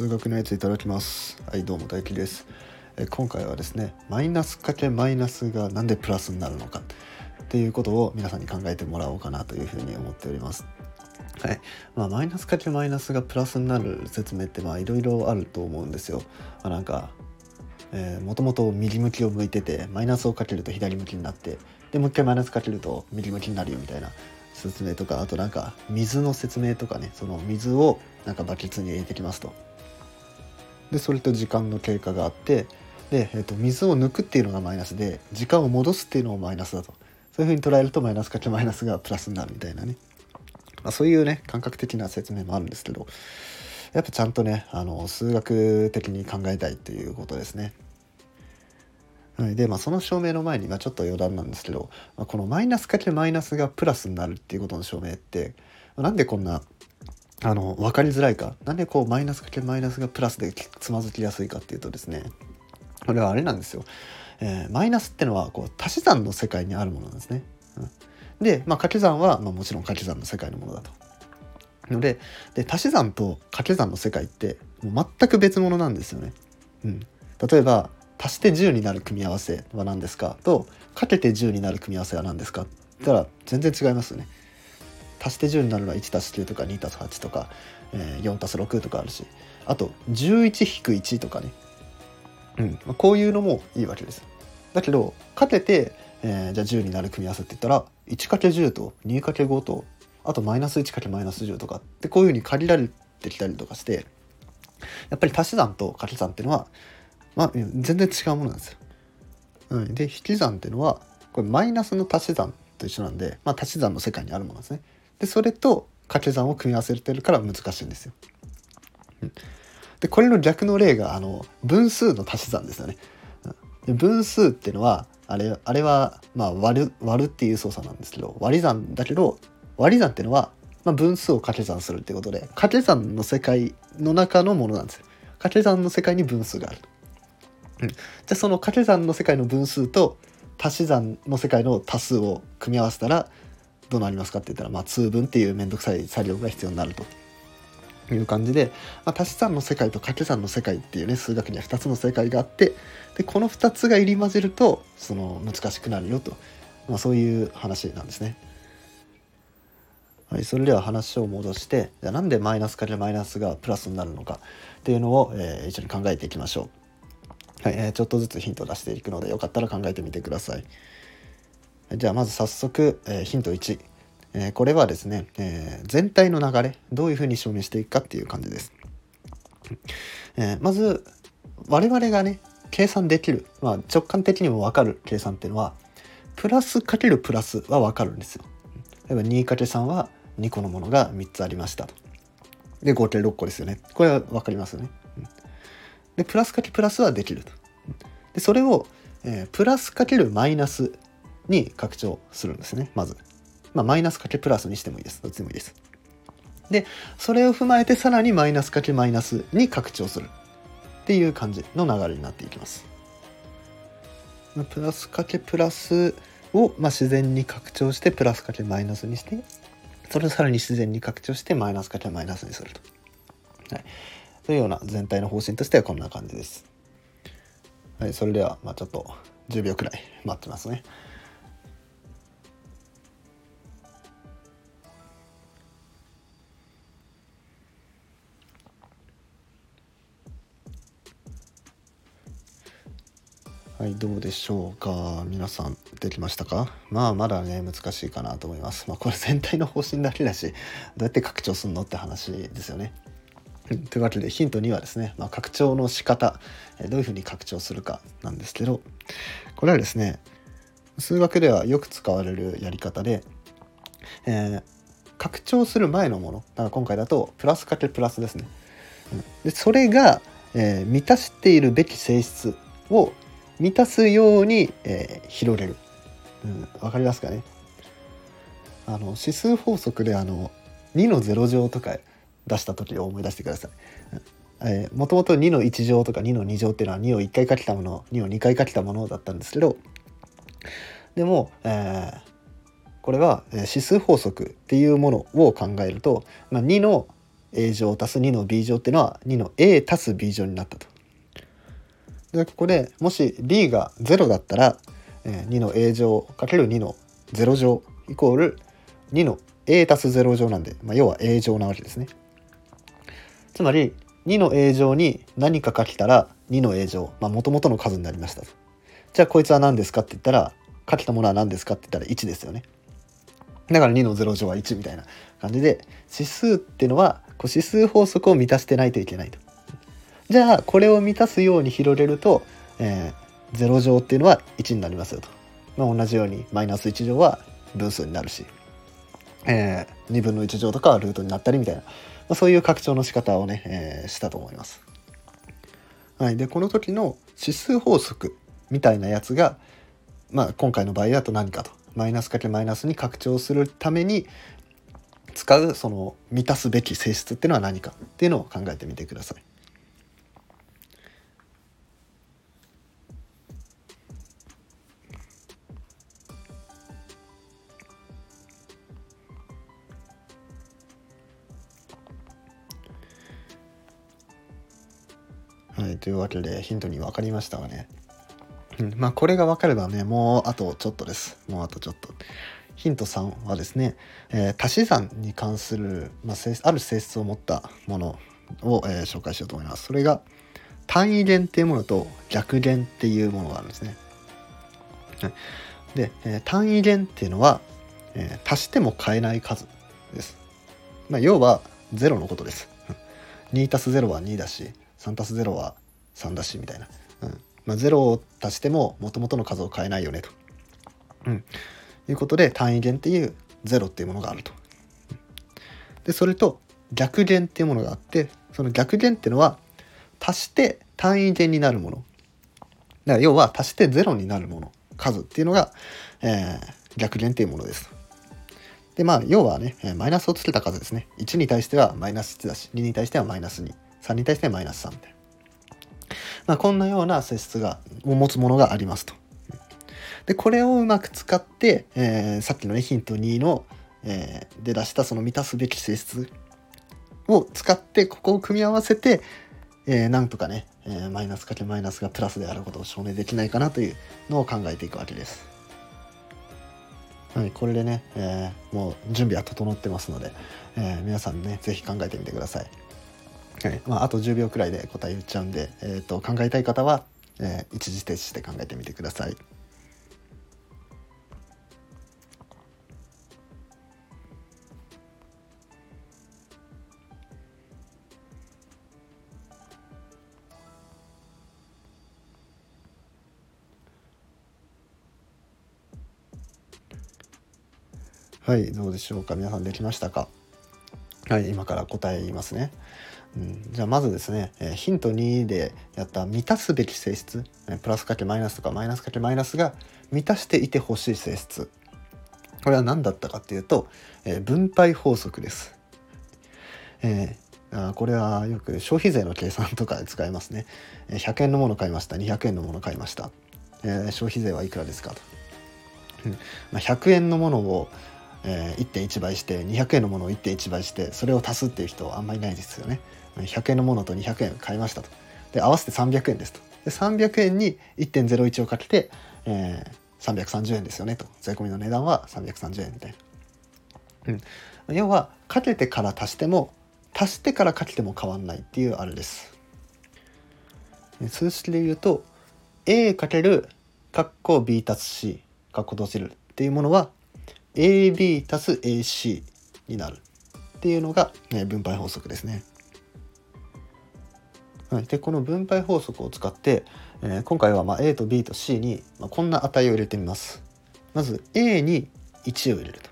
数学のやついただきます。はいどうも大輝です。え今回はですねマイナスかけマイナスがなんでプラスになるのか。っていうことを皆さんに考えてもらおうかなというふうに思っております。はい。まあ、マイナスかけマイナスがプラスになる説明ってまあいろいろあると思うんですよ。まあ、なんかもともと右向きを向いててマイナスをかけると左向きになってでもう一回マイナスかけると右向きになるよみたいな説明とかあとなんか水の説明とかねその水をなんかバケツに入れてきますと。でそれと時間の経過があってで、えー、と水を抜くっていうのがマイナスで時間を戻すっていうのもマイナスだと。そういうふうに捉えるとマイナスかけマイナスがプラスになるみたいなね、まあ、そういうね感覚的な説明もあるんですけどやっぱちゃんとねあの数学的に考えたいっていうことですね。で、まあ、その証明の前に、まあ、ちょっと余談なんですけど、まあ、このマイナスかけマイナスがプラスになるっていうことの証明って、ま、なんでこんなあの分かりづらいかなんでこうマイナスかけマイナスがプラスでつまずきやすいかっていうとですねこれはあれなんですよ、えー、マイナスってのはこう足し算の世界にあるものなんですね。うん、で、まあ、掛け算は、まあ、もちろん掛け算の世界のものだと。のでで足し算と掛け算の世界ってもう全く別物なんですよね。うん、例えば足して10になる組み合わせは何ですかとかけて10になる組み合わせは何ですかって言ったら全然違いますよね。足して10になるのは1足す9とか2足す8とか、えー、4足す6とかあるしあと11-1とかね、うんまあ、こういうのもいいわけです。だけどかけて、えー、じゃあ10になる組み合わせって言ったら 1×10 と 2×5 とあとマイナス 1×-10 とかってこういうふうに限られてきたりとかしてやっぱり足し算と掛け算っていうのはまあ、全然違うものなんですよ。うん、で引き算っていうのはこれマイナスの足し算と一緒なんで、まあ、足し算の世界にあるものですね。でそれと掛け算を組み合わせてるから難しいんですよ。うん、でこれの逆の例があの分数の足し算ですよね。で分数っていうのはあれあれは、まあ、割る割るっていう操作なんですけど割り算だけど割り算っていうのは、まあ、分数を掛け算するっていうことで掛け算の世界の中のものなんですよ。掛け算の世界に分数がある。うん、じゃあその掛け算の世界の分数と足し算の世界の足数を組み合わせたらどうなりますかって言ったら、まあ、通分っていう面倒くさい作業が必要になるという感じで、まあ、足し算の世界と掛け算の世界っていうね数学には2つの世界があってでこの2つが入り混じるとその難しくなるよと、まあ、そういう話なんですね。はい、それでは話を戻してじゃあなんでマイナスからマイナスがプラスになるのかっていうのを、えー、一緒に考えていきましょう。はいえー、ちょっとずつヒントを出していくのでよかったら考えてみてください。じゃあまず早速、えー、ヒント1、えー、これはですね、えー、全体の流れどういうふうに証明していくかっていう感じです。えまず我々がね計算できる、まあ、直感的にも分かる計算っていうのはプラスかけるプラスは分かるんですよ。例えば 2×3 は2個のものが3つありました。で合計6個ですよね。これは分かりますよね。でプラスかけプラスはできると。でそれを、えー、プラスかけるマイナスに拡張するんですねまず。まあ、マイナスかけプラスにしてもいいです。どっちでもいいです。でそれを踏まえてさらにマイナスかけマイナスに拡張するっていう感じの流れになっていきます。プラスかけプラスを、まあ、自然に拡張してプラスかけマイナスにしてそれをさらに自然に拡張してマイナスかけマイナスにすると。はい、というような全体の方針としてはこんな感じです。はい、それでは、まあ、ちょっと10秒くらい待ってますね。はい、どうでしょうか？皆さん、できましたか？まあ、まだね、難しいかなと思います。まあ、これ全体の方針だけだし、どうやって拡張するのって話ですよね。というわけでヒント2はですね、まあ、拡張の仕方どういうふうに拡張するかなんですけどこれはですね数学ではよく使われるやり方で、えー、拡張する前のものだから今回だとプラスかけプラスですね。でそれが、えー、満たしているべき性質を満たすように、えー、広げる。うん、わかりますかね？あの指数法則であの2の0乗とか出した時を思い出してください。えもともと2の1乗とか2の2乗っていうのは2を1回かけたもの2を2回かけたものだったんですけどでも、えー、これは指数法則っていうものを考えると、まあ、2の a 乗足す2の b 乗っていうのは2の a 足す b 乗になったと。でここでもし b が0だったら、えー、2の a 乗かける2の0乗イコール2の a 足す0乗なんで、まあ、要は a 乗なわけですね。つまり2の a 乗に何か書けたら2の a 乗もともとの数になりましたと。じゃあこいつは何ですかって言ったら書けたものは何ですかって言ったら1ですよね。だから2の0乗は1みたいな感じで指数っていうのはこう指数法則を満たしてないといけないと。じゃあこれを満たすように広げると、えー、0乗っていうのは1になりますよと。まあ、同じようにマイナス1乗は分数になるし、えー、2分の1乗とかはルートになったりみたいな、まあ、そういう拡張の仕方をね、えー、したと思います。はい、でこの時の指数法則みたいなやつが、まあ、今回の場合だと何かとマイナスかけマイナスに拡張するために使うその満たすべき性質っていうのは何かっていうのを考えてみてください。というわけでヒントに分かりましたわね。まあこれが分かればねもうあとちょっとですもうあとちょっと。ヒント3はですね、えー、足し算に関する、まあ、ある性質を持ったものを、えー、紹介しようと思います。それが単位元っていうものと逆元っていうものがあるんですね。で、えー、単位元っていうのは、えー、足しても変えない数です。まあ、要は0のことです。2 0は2だし3 0は3だしみたいな。うんまあ、0を足しても元々の数を変えないよねと。うん、いうことで単位元っていう0っていうものがあると。でそれと逆元っていうものがあってその逆元っていうのは足して単位元になるもの。だから要は足して0になるもの数っていうのが、えー、逆元っていうものです。でまあ要はねマイナスをつけた数ですね。1に対してはマイナス1だし2に対してはマイナス2。3に対してはマイナス3みたいな。まあ、こんなような性質がを持つものがありますと。でこれをうまく使って、えー、さっきのねヒント2の、えー、で出したその満たすべき性質を使ってここを組み合わせて、えー、なんとかね、えー、マイナスかけマイナスがプラスであることを証明できないかなというのを考えていくわけです。はい、これでね、えー、もう準備は整ってますので、えー、皆さんね是非考えてみてください。はい。まあ、あと10秒くらいで答え言っちゃうんで、えーと、考えたい方は、えー、一時停止して考えてみてください。はい。どうでしょうか。皆さんできましたか。はい。今から答え言いますね。じゃあまずですね、え、ヒント2でやった満たすべき性質、えプラスかけマイナスとかマイナスかけマイナスが満たしていてほしい性質。これは何だったかっていうと、え、分配法則です、えー、あこれはよく消費税の計算とかで使いますね。100円のもの買いました。200円のもの買いました、えー、消費税はいくらですかと、うん。まあ、100円のものをえー、1.1倍して200円のものを1.1倍してそれを足すっていう人はあんまりないですよね。100円のものと200円買いましたと。で合わせて300円ですと。で300円に1.01をかけて、えー、330円ですよねと。税込みの値段は330円みたいな。うん、要はかけてから足しても足してからかけても変わんないっていうあれです。数式で言うと a かける括弧 b 足す c 括弧閉じるっていうものは AB 足す AC になるっていうのが、ね、分配法則ですね。はい、でこの分配法則を使って、えー、今回はま A と B と C に、まこんな値を入れてみます。まず A に1を入れると。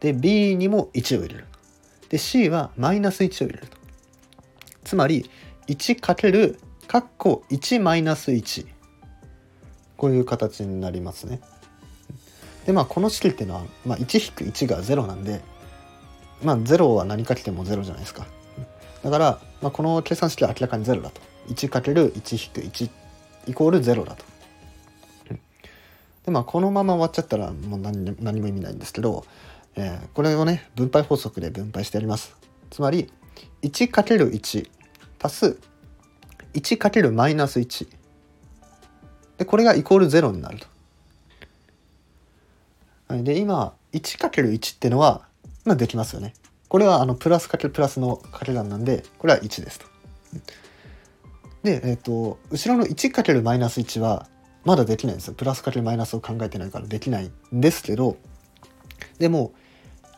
で B にも1を入れる。で C はマイナス1を入れると。つまり1かける括弧1マイナス1こういう形になりますね。でまあこの式っていうのは、まあ、1-1が0なんでまあ0は何かけても0じゃないですか。だから、まあ、この計算式は明らかに0だと。1×1-1 イコール0だと。でまあこのまま終わっちゃったらもう何何も意味ないんですけど、えー、これをね分配法則で分配してやります。つまり、1×1 足す 1× マイナス1でこれがイコール0になると。はい、で今 1×1 ってのは、まあ、できますよね。これはあのプラスかけるプラスの掛け算なんでこれは1ですと。で、えっ、ー、と後ろの 1×-1 はまだできないんですよ。プラスかけるマイナスを考えてないからできないんですけどでも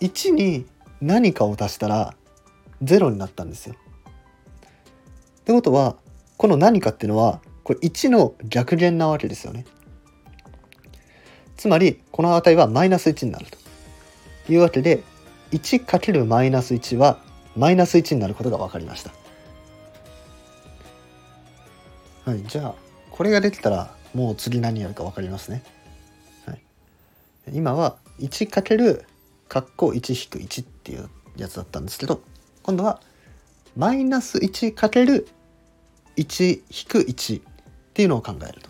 1に何かを足したら0になったんですよ。ってことはこの何かっていうのはこれ1の逆減なわけですよね。つまりこの値はマイナス1になるというわけで 1× マイナス1はマイナス1になることが分かりました。はい、じゃあこれができたらもう次何やるか分かりますね。はい、今は1かける括弧1引く1っていうやつだったんですけど今度はマイナス1かける1引く1っていうのを考えると。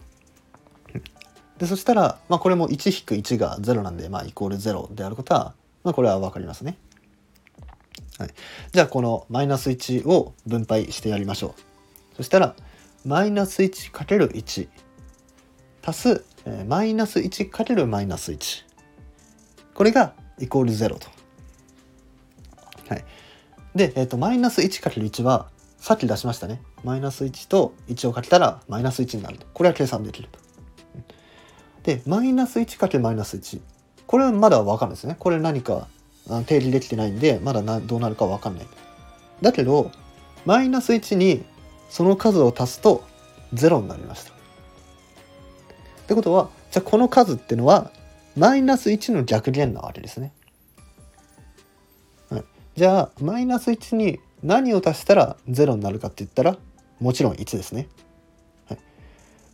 でそしたら、まあ、これも1引く1が0なんで、まあ、イコール0であることは、まあ、これは分かりますね。はい、じゃあこのマイナス1を分配してやりましょう。そしたらマイナス1かける1足す、え、マイナス1かけるマイナス1これがイコール0と。はい、で、えーと、マイナス1かける1はさっき出しましたね。マイナス1と1をかけたらマイナス1になると。これは計算できると。で、マイナス1かけマイナス1。これはまだわかんないですね。これ何か定義できてないんで、まだなどうなるかわかんない。だけど、マイナス1にその数を足すと0になりました。ってことは、じゃあこの数っていうのはマイナス1の逆減なわけですね。はい、じゃあマイナス1に何を足したら0になるかって言ったらもちろん1ですね。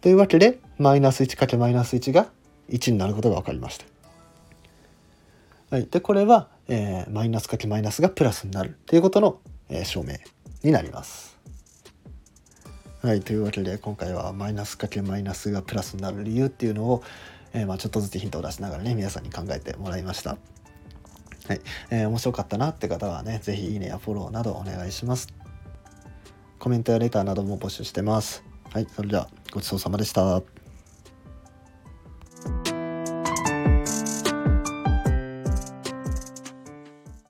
というわけでマイナス1かけマイナス1が1になることが分かりました。はい、でこれは、えー、マイナスかけマイナスがプラスになるということの、えー、証明になります。はい、というわけで今回はマイナスかけマイナスがプラスになる理由っていうのを、えー、まあ、ちょっとずつヒントを出しながらね皆さんに考えてもらいました。はい、えー、面白かったなって方はね是非いいねやフォローなどお願いします。コメントやレターなども募集してます。はい、それではごちそうさまでした。